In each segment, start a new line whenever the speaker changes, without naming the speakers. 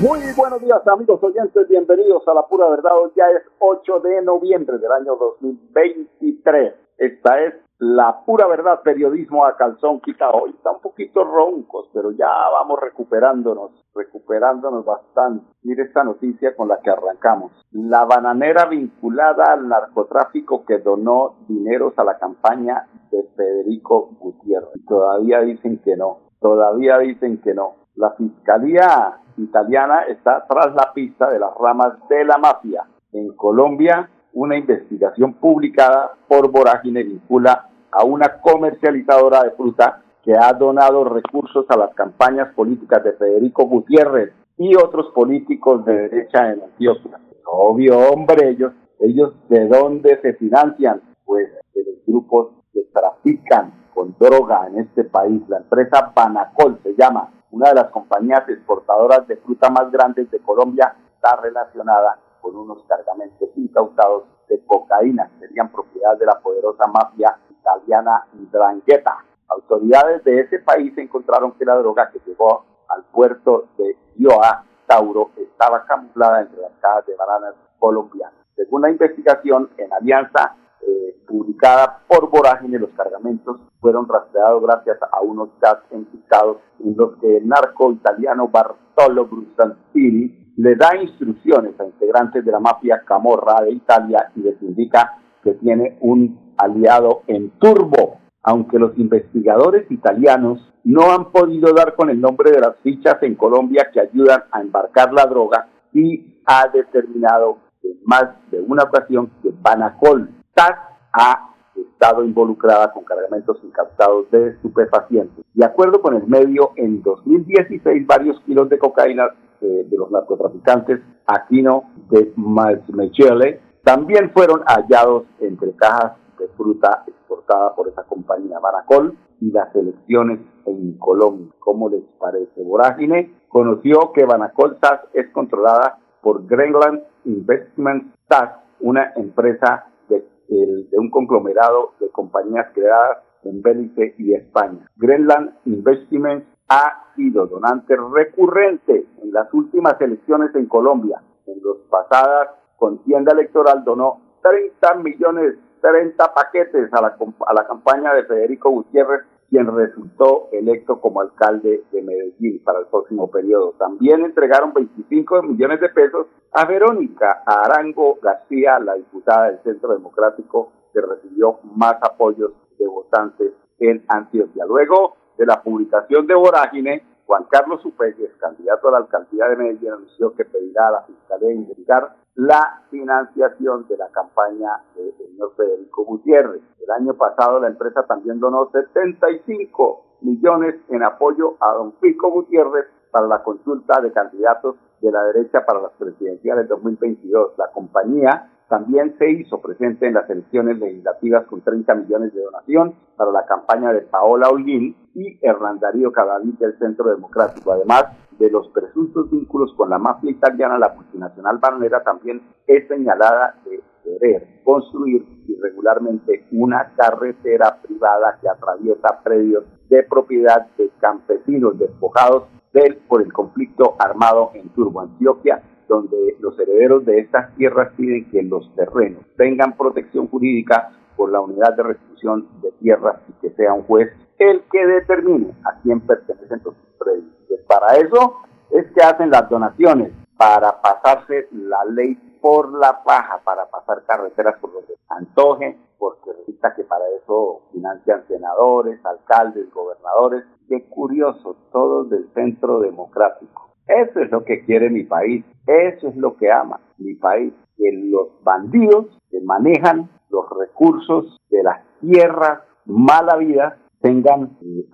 Buenos días amigos oyentes, bienvenidos a La Pura Verdad. Hoy ya es 8 de noviembre del año 2023. Esta es La Pura Verdad, periodismo a calzón quitado. Hoy está un poquito roncos, pero ya vamos recuperándonos, recuperándonos bastante. Mire esta noticia con la que arrancamos. La bananera vinculada al narcotráfico que donó dineros a la campaña de Federico Gutiérrez. Todavía dicen que no, todavía dicen que no. La fiscalía italiana está tras la pista de las ramas de la mafia. En Colombia, una investigación publicada por Vorágine vincula a una comercializadora de fruta que ha donado recursos a las campañas políticas de Federico Gutiérrez y otros políticos de derecha en Antioquia. Obvio, hombre, ellos, ellos de dónde se financian? Pues de los grupos que trafican con droga en este país. La empresa Banacol se llama una de las compañías exportadoras de fruta más grandes de Colombia, está relacionada con unos cargamentos incautados de cocaína que serían propiedad de la poderosa mafia italiana Drangheta. Autoridades de ese país encontraron que la droga que llegó al puerto de Ioa, Tauro, estaba camuflada entre las cajas de bananas colombianas. Según la investigación, en alianza eh, publicada por Vorágine, los cargamentos fueron rastreados gracias a unos chats encriptados en los que el narco italiano Bartolo Brusantini le da instrucciones a integrantes de la mafia Camorra de Italia y les indica que tiene un aliado en turbo, aunque los investigadores italianos no han podido dar con el nombre de las fichas en Colombia que ayudan a embarcar la droga y ha determinado en más de una ocasión que Banacol TAS ha estado involucrada con cargamentos incautados de estupefacientes. De acuerdo con el medio, en 2016 varios kilos de cocaína eh, de los narcotraficantes Aquino de Mechele también fueron hallados entre cajas de fruta exportada por esa compañía Baracol y las elecciones en Colombia. ¿Cómo les parece? Vorágine conoció que Banacol SAS es controlada por Greenland Investment SAS, una empresa de un conglomerado de compañías creadas en Belice y España. Greenland Investments ha sido donante recurrente en las últimas elecciones en Colombia. En las pasadas contienda electoral donó 30 millones, 30 paquetes a la, a la campaña de Federico Gutiérrez quien resultó electo como alcalde de Medellín para el próximo periodo. También entregaron 25 millones de pesos a Verónica Arango García, la diputada del Centro Democrático, que recibió más apoyos de votantes en Antioquia. Luego de la publicación de Vorágine, Juan Carlos Upeyes, candidato a la alcaldía de Medellín, anunció que pedirá a la Fiscalía investigar la financiación de la campaña del señor Federico Gutiérrez. Año pasado la empresa también donó 75 millones en apoyo a don Pico Gutiérrez para la consulta de candidatos de la derecha para las presidenciales 2022. La compañía también se hizo presente en las elecciones legislativas con 30 millones de donación para la campaña de Paola Olguín y Hernán Darío Cadavid del Centro Democrático. Además de los presuntos vínculos con la mafia italiana, la multinacional bananera también es señalada de querer construir irregularmente una carretera privada que atraviesa predios de propiedad de campesinos despojados del, por el conflicto armado en Turbo, Antioquia, donde los herederos de estas tierras piden que los terrenos tengan protección jurídica por la unidad de restitución de tierras y que sea un juez el que determine a quién pertenecen los predios. Para eso es que hacen las donaciones, para pasarse la ley por la paja, para pasar carreteras por donde antoje, porque resulta que para eso financian senadores, alcaldes, gobernadores. Qué curioso, todos del centro democrático Eso es lo que quiere mi país, eso es lo que ama mi país, que los bandidos que manejan los recursos de las tierras mala vida tengan eh,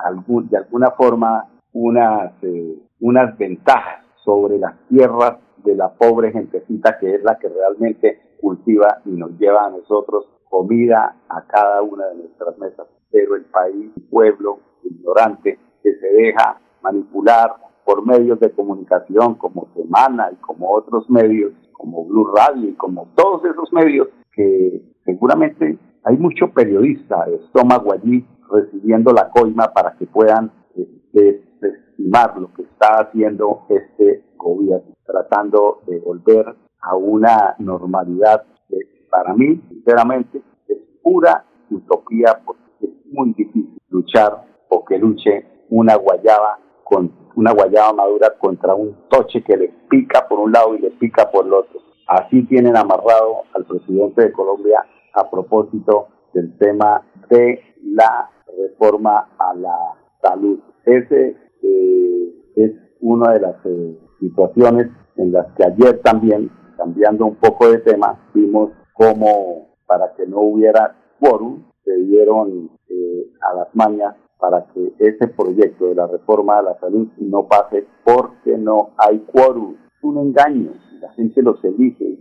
de alguna forma unas, eh, unas ventajas sobre las tierras de la pobre gentecita que es la que realmente cultiva y nos lleva a nosotros comida a cada una de nuestras mesas. Pero el país, pueblo ignorante que se deja manipular por medios de comunicación como Semana y como otros medios, como Blue Radio y como todos esos medios que seguramente hay mucho periodista de estómago allí recibiendo la coima para que puedan eh, desestimar lo que está haciendo este gobierno, tratando de volver a una normalidad que para mí, sinceramente, es pura utopía porque es muy difícil luchar o que luche una guayaba con una guayaba madura contra un toche que le pica por un lado y le pica por el otro. Así tienen amarrado al presidente de Colombia a propósito del tema de la reforma a la salud. Ese eh, es una de las eh, situaciones en las que ayer también, cambiando un poco de tema, vimos cómo para que no hubiera quórum, se dieron eh, a las mañas para que ese proyecto de la reforma a la salud no pase porque no hay quórum. Es un engaño, la gente los elige.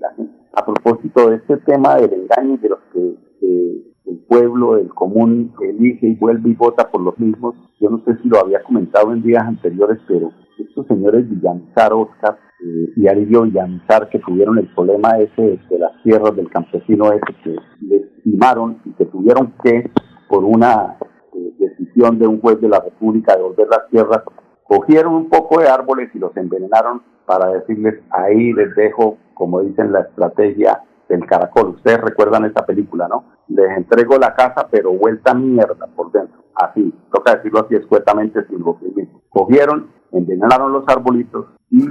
A propósito de este tema del engaño de los que el pueblo, el común, elige y vuelve y vota por los mismos. Yo no sé si lo había comentado en días anteriores, pero estos señores Villamizar, Oscar eh, y Aridio Villamizar, que tuvieron el problema ese de las tierras del campesino ese, que les estimaron y que tuvieron que, por una eh, decisión de un juez de la República, devolver las tierras, cogieron un poco de árboles y los envenenaron para decirles, ahí les dejo, como dicen la estrategia del caracol. Ustedes recuerdan esta película, ¿no? Les entrego la casa, pero vuelta mierda por dentro. Así, toca decirlo así escuetamente sin sufrimiento. Cogieron, envenenaron los arbolitos y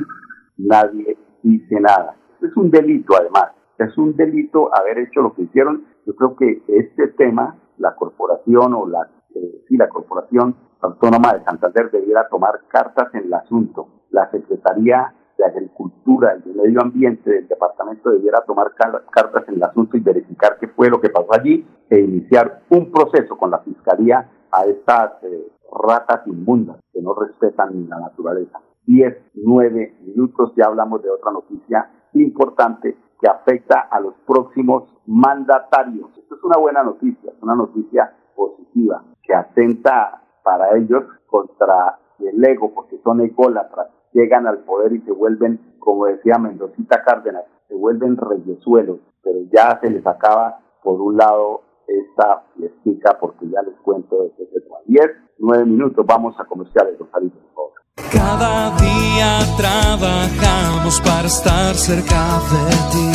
nadie dice nada. Es un delito, además. Es un delito haber hecho lo que hicieron. Yo creo que este tema, la corporación o la, eh, la corporación autónoma de Santander debiera tomar cartas en el asunto. La Secretaría de Agricultura y de Medio Ambiente del departamento debiera tomar cartas en el asunto y verificar qué fue lo que pasó allí e iniciar un proceso con la Fiscalía a estas eh, ratas inmundas que no respetan la naturaleza. Diez, nueve minutos, ya hablamos de otra noticia importante que afecta a los próximos mandatarios. Esto es una buena noticia, es una noticia positiva que atenta para ellos contra el ego, porque son ególatras, llegan al poder y se vuelven, como decía Mendocita Cárdenas, se vuelven reyesuelos, pero ya se les acaba, por un lado, esta fiestica, porque ya les cuento de qué se trata. Diez, nueve minutos, vamos a comerciales, Rosalito, por favor.
Cada día trabajamos para estar cerca de ti.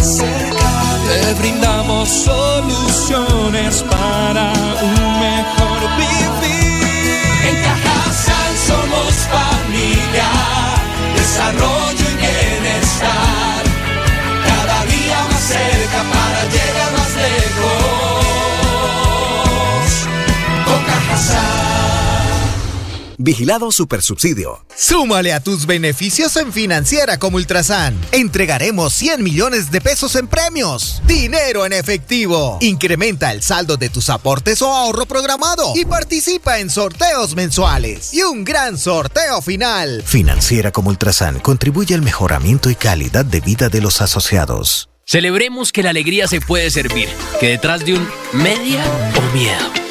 Te brindamos soluciones para un mejor vivir. En Cajasal somos
Vigilado Supersubsidio. Súmale a tus beneficios en Financiera como Ultrasan. Entregaremos 100 millones de pesos en premios. Dinero en efectivo. Incrementa el saldo de tus aportes o ahorro programado y participa en sorteos mensuales. Y un gran sorteo final. Financiera como Ultrasan contribuye al mejoramiento y calidad de vida de los asociados.
Celebremos que la alegría se puede servir, que detrás de un media o miedo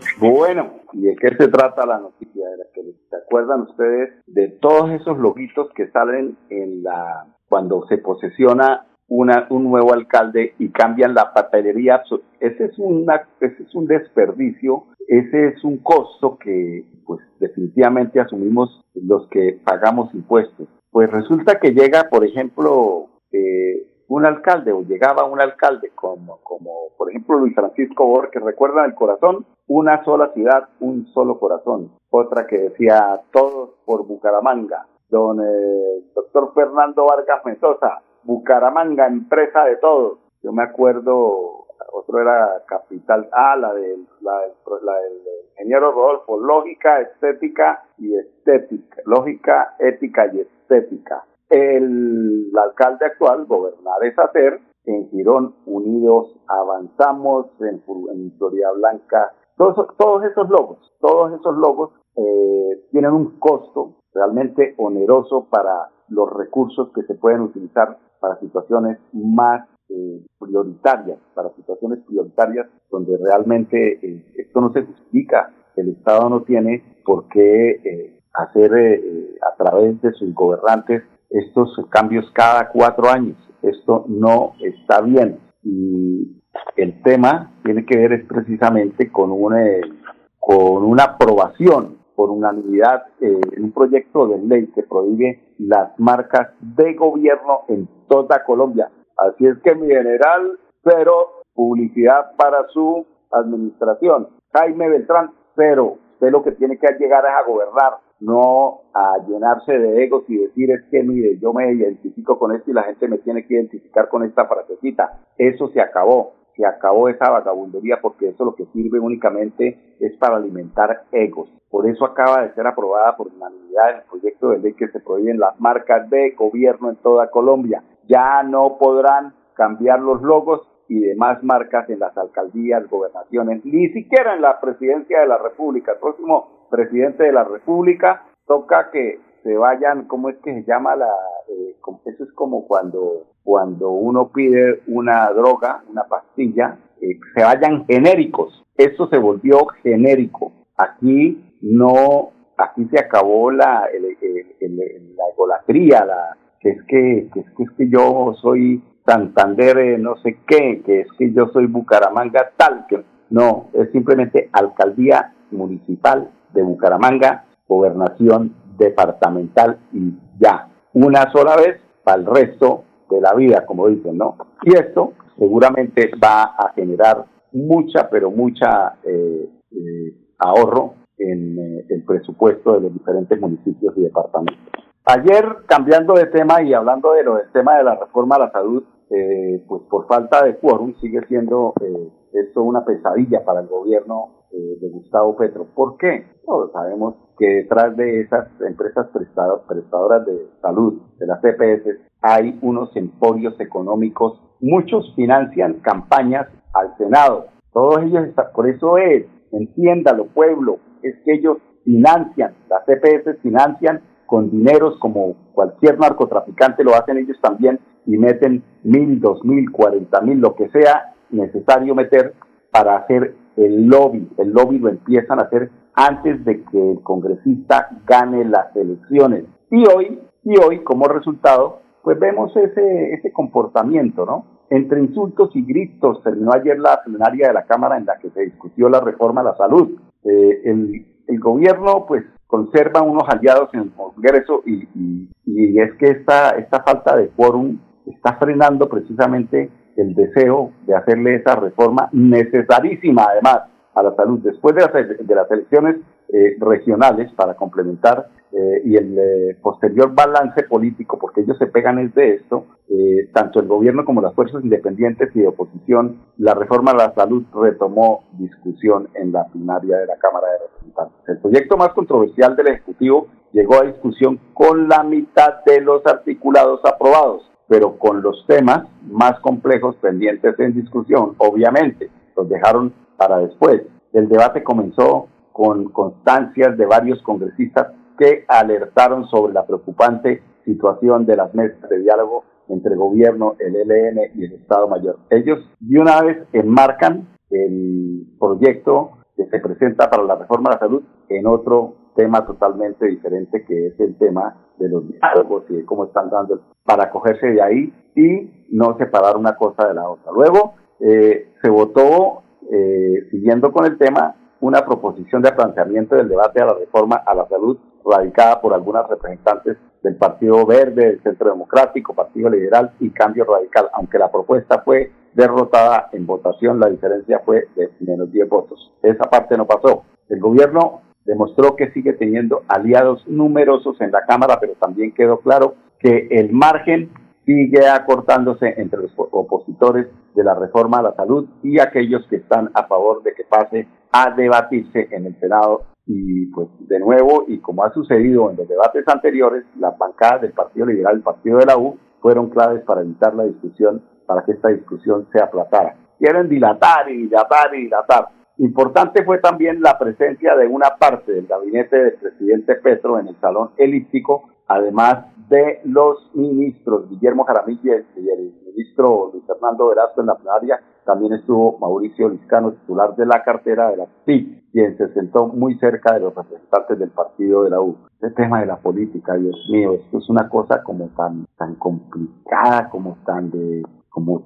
Bueno, ¿y de qué se trata la noticia? ¿Se acuerdan ustedes de todos esos loguitos que salen en la cuando se posesiona una, un nuevo alcalde y cambian la papelería? Ese es, una, ese es un desperdicio, ese es un costo que pues definitivamente asumimos los que pagamos impuestos. Pues resulta que llega, por ejemplo, eh, un alcalde o llegaba un alcalde como, como por ejemplo Luis Francisco Borges, recuerdan el corazón, una sola ciudad, un solo corazón. Otra que decía todos por Bucaramanga. Don eh, doctor Fernando Vargas Mendoza, Bucaramanga, empresa de todos. Yo me acuerdo, otro era Capital, ah, la del, la, ingeniero Rodolfo, lógica, estética y estética, lógica, ética y estética el alcalde actual, gobernar es hacer, en Girón Unidos avanzamos, en, en Florida Blanca, todos, todos esos logos, todos esos logos eh, tienen un costo realmente oneroso para los recursos que se pueden utilizar para situaciones más eh, prioritarias, para situaciones prioritarias donde realmente eh, esto no se justifica, el Estado no tiene por qué hacer a través de sus gobernantes estos cambios cada cuatro años. Esto no está bien. Y el tema tiene que ver es precisamente con una, con una aprobación por unanimidad eh, un proyecto de ley que prohíbe las marcas de gobierno en toda Colombia. Así es que mi general, pero publicidad para su administración. Jaime Beltrán, pero usted lo que tiene que llegar es a gobernar no a llenarse de egos y decir es que mire, yo me identifico con esto y la gente me tiene que identificar con esta frasecita. Eso se acabó, se acabó esa vagabundería porque eso lo que sirve únicamente es para alimentar egos. Por eso acaba de ser aprobada por unanimidad el proyecto de ley que se prohíben las marcas de gobierno en toda Colombia. Ya no podrán cambiar los logos y demás marcas en las alcaldías, gobernaciones, ni siquiera en la presidencia de la República. El próximo presidente de la República toca que se vayan, ¿cómo es que se llama la? Eh, eso es como cuando cuando uno pide una droga, una pastilla, eh, se vayan genéricos. Eso se volvió genérico. Aquí no, aquí se acabó la, la egolatría, la, que es que, que es que, es que yo soy Santander eh, no sé qué, que es que yo soy Bucaramanga tal, que no, es simplemente alcaldía municipal de Bucaramanga, gobernación departamental y ya, una sola vez para el resto de la vida, como dicen, ¿no? Y esto seguramente va a generar mucha, pero mucha eh, eh, ahorro en el presupuesto de los diferentes municipios y departamentos. Ayer, cambiando de tema y hablando de lo del tema de la reforma a la salud, eh, pues por falta de quórum sigue siendo eh, esto una pesadilla para el gobierno eh, de Gustavo Petro. ¿Por qué? Todos sabemos que detrás de esas empresas prestadoras, prestadoras de salud, de las CPS, hay unos emporios económicos. Muchos financian campañas al Senado. Todos ellos, están, por eso es, entiéndalo pueblo, es que ellos financian, las CPS financian con dineros como cualquier narcotraficante lo hacen ellos también y meten mil, dos mil, cuarenta mil, lo que sea necesario meter para hacer el lobby. El lobby lo empiezan a hacer antes de que el congresista gane las elecciones. Y hoy, y hoy como resultado, pues vemos ese, ese comportamiento, ¿no? Entre insultos y gritos terminó ayer la plenaria de la Cámara en la que se discutió la reforma a la salud. Eh, el, el gobierno, pues, conserva unos aliados en el Congreso y, es que esta, esta falta de quórum está frenando precisamente el deseo de hacerle esa reforma necesarísima además a la salud después de las, de las elecciones eh, regionales para complementar eh, y el eh, posterior balance político, porque ellos se pegan es de esto, tanto el gobierno como las fuerzas independientes y de oposición, la reforma a la salud retomó discusión en la plenaria de la Cámara de Representantes. El proyecto más controversial del Ejecutivo llegó a discusión con la mitad de los articulados aprobados, pero con los temas más complejos pendientes en discusión, obviamente, los dejaron para después. El debate comenzó con constancias de varios congresistas que alertaron sobre la preocupante situación de las mesas de diálogo entre gobierno, el ELN y el Estado Mayor. Ellos de una vez enmarcan el proyecto se presenta para la reforma de la salud en otro tema totalmente diferente que es el tema de los diálogos y de cómo están dando para cogerse de ahí y no separar una cosa de la otra. Luego eh, se votó, eh, siguiendo con el tema, una proposición de planteamiento del debate a la reforma a la salud radicada por algunas representantes del Partido Verde, del Centro Democrático, Partido Liberal y Cambio Radical. Aunque la propuesta fue derrotada en votación, la diferencia fue de menos 10 votos. Esa parte no pasó. El gobierno demostró que sigue teniendo aliados numerosos en la Cámara, pero también quedó claro que el margen sigue acortándose entre los opositores de la reforma a la salud y aquellos que están a favor de que pase a debatirse en el Senado. Y pues de nuevo, y como ha sucedido en los debates anteriores, las bancadas del Partido Liberal y el Partido de la U fueron claves para evitar la discusión, para que esta discusión se aplazara. Quieren dilatar y dilatar y dilatar. Importante fue también la presencia de una parte del gabinete del presidente Petro en el salón elíptico, además de los ministros Guillermo Jaramillo y el ministro Luis Fernando Velasco en la plenaria, también estuvo Mauricio Liscano, titular de la cartera de la PIB, quien se sentó muy cerca de los representantes del partido de la U. El tema de la política, Dios mío, esto es una cosa como tan, tan complicada, como tan de como,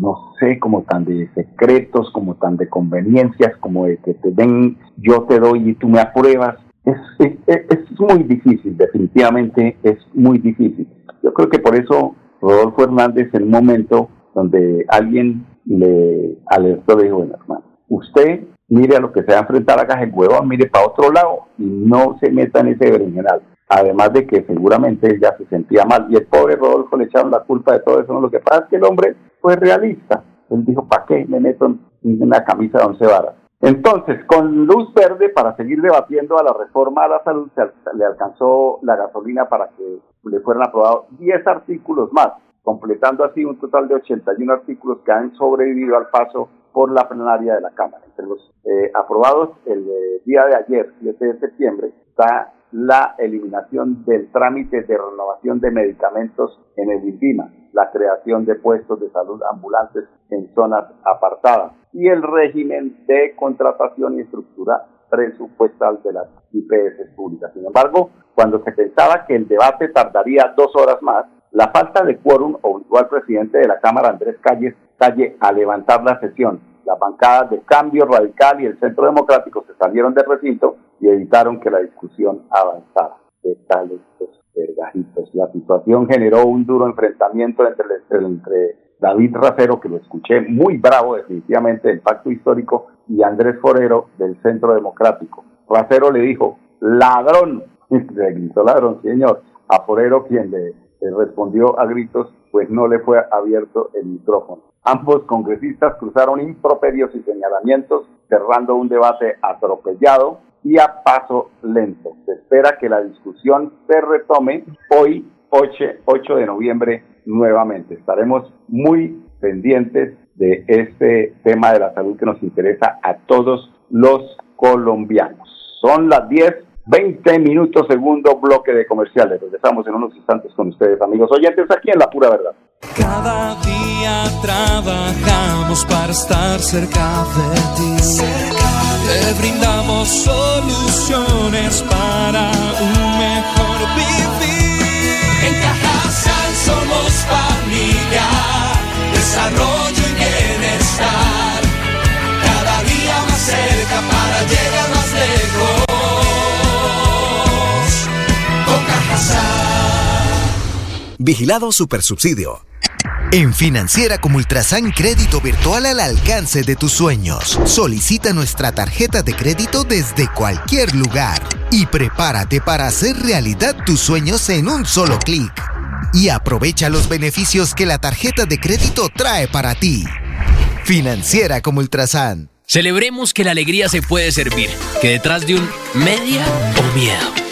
no sé, como tan de secretos, como tan de conveniencias, como de que te den, yo te doy y tú me apruebas. Es, es, es muy difícil, definitivamente es muy difícil. Yo creo que por eso Rodolfo Hernández en un momento donde alguien le alertó, le dijo, bueno hermano, usted mire a lo que se va a enfrentar a el huevo, mire para otro lado y no se meta en ese berenjenal además de que seguramente él ya se sentía mal. Y el pobre Rodolfo le echaron la culpa de todo eso. Lo que pasa es que el hombre fue realista. Él dijo, ¿para qué me meto en una camisa de once varas? Entonces, con luz verde para seguir debatiendo a la reforma a la salud, se le alcanzó la gasolina para que le fueran aprobados 10 artículos más, completando así un total de 81 artículos que han sobrevivido al paso por la plenaria de la Cámara. Entre los eh, aprobados el eh, día de ayer, 7 de septiembre, está la eliminación del trámite de renovación de medicamentos en el INVIMA, la creación de puestos de salud ambulantes en zonas apartadas y el régimen de contratación y estructura presupuestal de las IPS públicas. Sin embargo, cuando se pensaba que el debate tardaría dos horas más, la falta de quórum obligó al presidente de la Cámara, Andrés Calle, Calle, a levantar la sesión. Las bancadas de Cambio Radical y el Centro Democrático se salieron del recinto y evitaron que la discusión avanzara. De tales vergajitos. La situación generó un duro enfrentamiento entre, entre David Racero, que lo escuché muy bravo definitivamente del pacto histórico, y Andrés Forero del Centro Democrático. Racero le dijo, ladrón, le gritó ladrón, señor, a Forero quien le respondió a gritos, pues no le fue abierto el micrófono. Ambos congresistas cruzaron improperios y señalamientos, cerrando un debate atropellado y a paso lento. Se espera que la discusión se retome hoy, 8, de noviembre, nuevamente. Estaremos muy pendientes de este tema de la salud que nos interesa a todos los colombianos. Son las 10, 20 minutos, segundo bloque de comerciales. Regresamos en unos instantes con ustedes, amigos oyentes, aquí en La Pura Verdad.
Cada día trabajamos para estar cerca de ti. Te brindamos soluciones para un mejor vivir. En Cajasal somos
Vigilado Supersubsidio. En Financiera como Ultrasan Crédito Virtual al alcance de tus sueños. Solicita nuestra tarjeta de crédito desde cualquier lugar y prepárate para hacer realidad tus sueños en un solo clic. Y aprovecha los beneficios que la tarjeta de crédito trae para ti. Financiera como Ultrasan.
Celebremos que la alegría se puede servir, que detrás de un media o miedo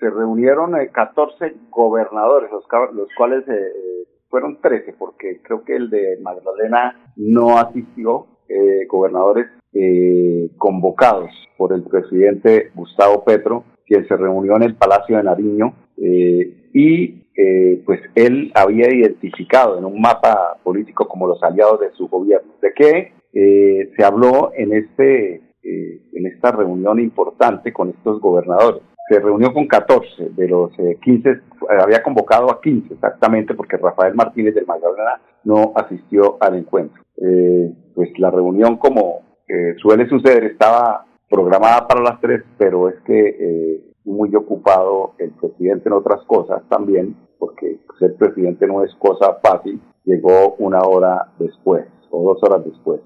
se reunieron 14 eh, gobernadores, los, los cuales eh, eh, fueron 13, porque creo que el de Magdalena no asistió, gobernadores convocados por el presidente Gustavo Petro, quien se reunió en el Palacio de Nariño y pues él había identificado en un mapa político como los aliados de su gobierno. ¿De qué se habló en este en esta reunión importante con estos gobernadores? Se reunió con 14 de los 15, eh, había convocado a 15 exactamente porque Rafael Martínez del Magdalena no asistió al encuentro. Eh, pues la reunión como eh, suele suceder estaba programada para las 3, pero es que muy ocupado el presidente en otras cosas también, porque ser presidente no es cosa fácil, llegó una hora después o dos horas después.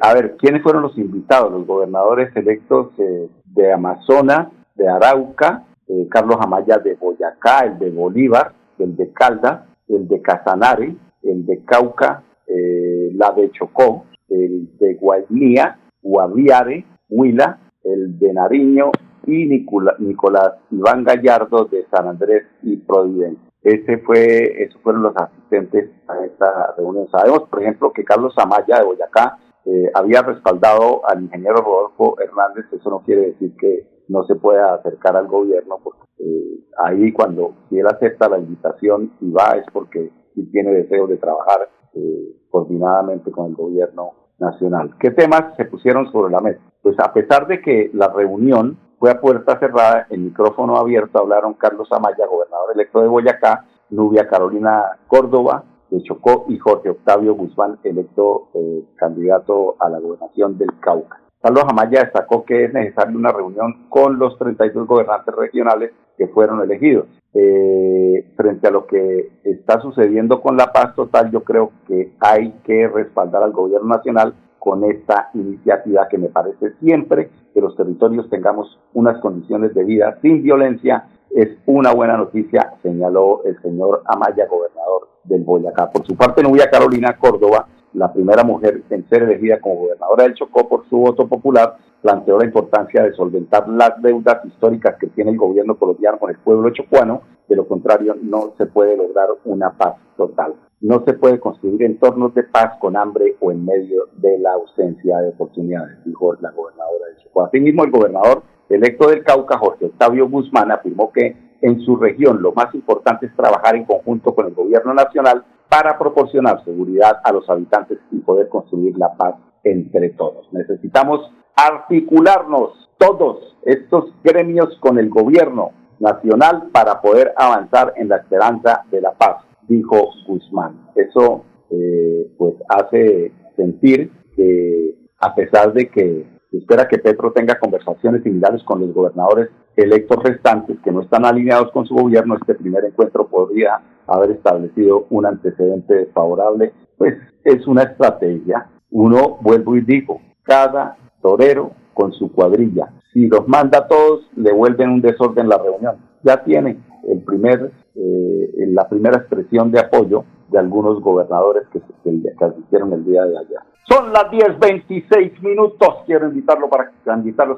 a ver, ¿quiénes fueron los invitados? Los gobernadores electos de Amazonas, de Arauca, eh, Carlos Amaya de Boyacá, el de Bolívar, el de Caldas, el de Casanare, el de Cauca, eh, la de Chocó, el de Guainía, Guaviare, Huila, el de Nariño y Nicolás Iván Gallardo de San Andrés y Providencia. Ese fue, esos fueron los asistentes a esta reunión. Sabemos, por ejemplo, que Carlos Amaya de Boyacá eh, había respaldado al ingeniero Rodolfo Hernández. Eso no quiere decir que no se puede acercar al gobierno, porque eh, ahí cuando si él acepta la invitación y va es porque sí tiene deseo de trabajar eh, coordinadamente con el gobierno nacional. ¿Qué temas se pusieron sobre la mesa? Pues a pesar de que la reunión fue a puerta cerrada, en micrófono abierto hablaron Carlos Amaya, gobernador electo de Boyacá, Nubia Carolina Córdoba, de Chocó y Jorge Octavio Guzmán, electo eh, candidato a la gobernación del Cauca. Carlos Amaya destacó que es necesaria una reunión con los 32 gobernantes regionales que fueron elegidos. Eh, frente a lo que está sucediendo con la paz total, yo creo que hay que respaldar al gobierno nacional con esta iniciativa que me parece siempre que los territorios tengamos unas condiciones de vida sin violencia es una buena noticia, señaló el señor Amaya, gobernador del Boyacá. Por su parte, Nubia Carolina Córdoba la primera mujer en ser elegida como gobernadora del Chocó por su voto popular, planteó la importancia de solventar las deudas históricas que tiene el gobierno colombiano con el pueblo chocuano, de lo contrario no se puede lograr una paz total. No se puede construir entornos de paz con hambre o en medio de la ausencia de oportunidades, dijo la gobernadora del Chocó. Asimismo, el gobernador electo del Cauca, Jorge Octavio Guzmán, afirmó que en su región lo más importante es trabajar en conjunto con el gobierno nacional para proporcionar seguridad a los habitantes y poder construir la paz entre todos. Necesitamos articularnos todos estos gremios con el gobierno nacional para poder avanzar en la esperanza de la paz, dijo Guzmán. Eso eh, pues hace sentir que a pesar de que se espera que Petro tenga conversaciones similares con los gobernadores electos restantes que no están alineados con su gobierno, este primer encuentro podría haber establecido un antecedente desfavorable, pues es una estrategia. Uno, vuelvo y digo, cada torero con su cuadrilla. Si los manda a todos, le vuelven un desorden la reunión. Ya tiene el primer, eh, la primera expresión de apoyo de algunos gobernadores que, que, que asistieron el día de ayer. Son las 10.26 minutos. Quiero invitarlos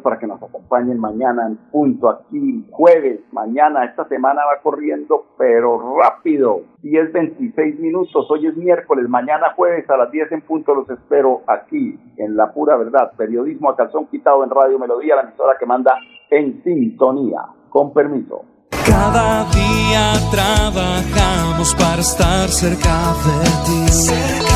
para que nos acompañen mañana en punto aquí, jueves. Mañana, esta semana va corriendo, pero rápido. 10.26 minutos. Hoy es miércoles. Mañana jueves a las 10 en punto los espero aquí en La Pura Verdad. Periodismo a calzón quitado en Radio Melodía, la emisora que manda en sintonía. Con permiso.
Cada día trabajamos para estar cerca de ti.